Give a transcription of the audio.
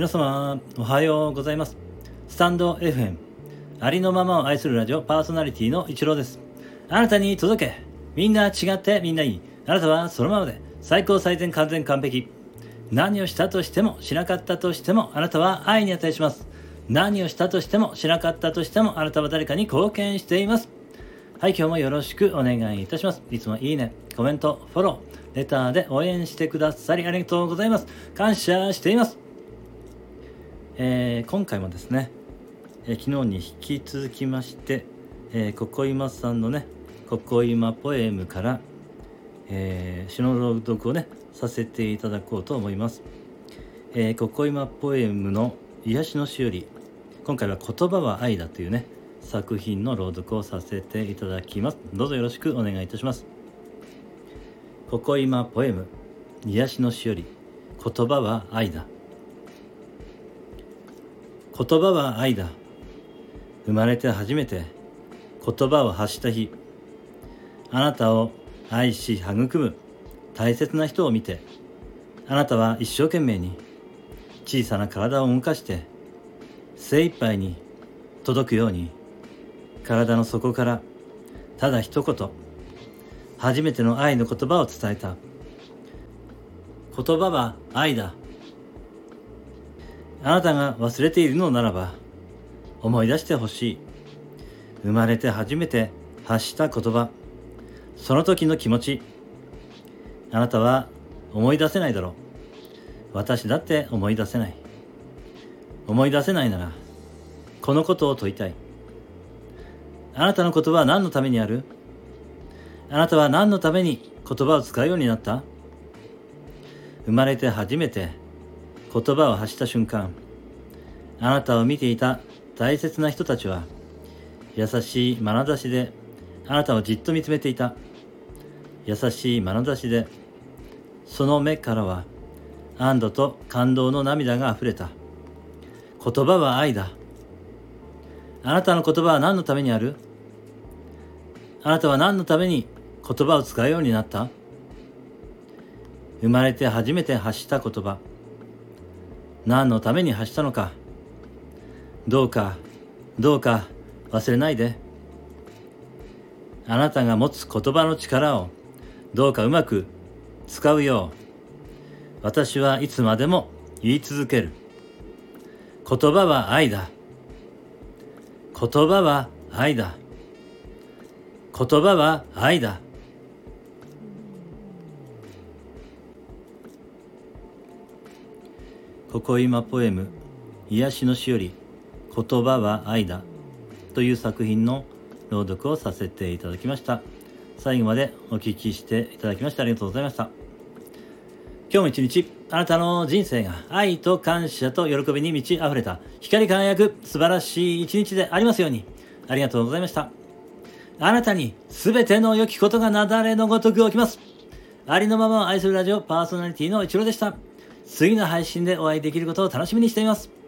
皆様おはようございます。スタンド FM ありのままを愛するラジオパーソナリティの一郎です。あなたに届けみんな違ってみんないい。あなたはそのままで最高最善完全完璧。何をしたとしてもしなかったとしてもあなたは愛に値します。何をしたとしてもしなかったとしてもあなたは誰かに貢献しています。はい今日もよろしくお願いいたします。いつもいいねコメントフォローレターで応援してくださりありがとうございます。感謝しています。えー、今回もですね、えー、昨日に引き続きまして、えー、ここ今さんのねここ今ポエムから、えー、詩の朗読をねさせていただこうと思います、えー、ここ今ポエムの癒しの詩より今回は言葉は愛だというね作品の朗読をさせていただきます。どうぞよろしくお願いいたします。ここ今ポエム癒しの詩より言葉は愛だ。言葉は愛だ。生まれて初めて言葉を発した日。あなたを愛し育む。大切な人を見て。あなたは一生懸命に。小さな体を動かして。精一杯に。届くように。体の底から。ただ一言。初めての愛の言葉を伝えた。言葉は愛だ。あなたが忘れているのならば思い出してほしい。生まれて初めて発した言葉。その時の気持ち。あなたは思い出せないだろう。私だって思い出せない。思い出せないならこのことを問いたい。あなたの言葉は何のためにある？あなたは何のために言葉を使うようになった？生まれて初めて言葉を発した瞬間あなたを見ていた大切な人たちは優しい眼差しであなたをじっと見つめていた。優しい眼差しでその目からは安堵と感動の涙があふれた。言葉は愛だ。あなたの言葉は何のためにある？あなたは何のために言葉を使うようになった？生まれて初めて発した言葉。何のために発したのか。どうかどうか忘れないで。あなたが持つ言葉の力をどうかうまく使うよう。私はいつまでも言い続ける。言葉は愛だ。言葉は愛だ。言葉は愛だ。ここ今ポエム癒しのしおり言葉は愛だという作品の朗読をさせていただきました。最後までお聞きしていただきましてありがとうございました。今日も一日あなたの人生が愛と感謝と喜びに満ち溢れた光り輝く素晴らしい一日でありますようにありがとうございました。あなたに全ての良きことがなだれのごとく起きます。ありのままを愛するラジオパーソナリティの一郎でした。次の配信でお会いできることを楽しみにしています。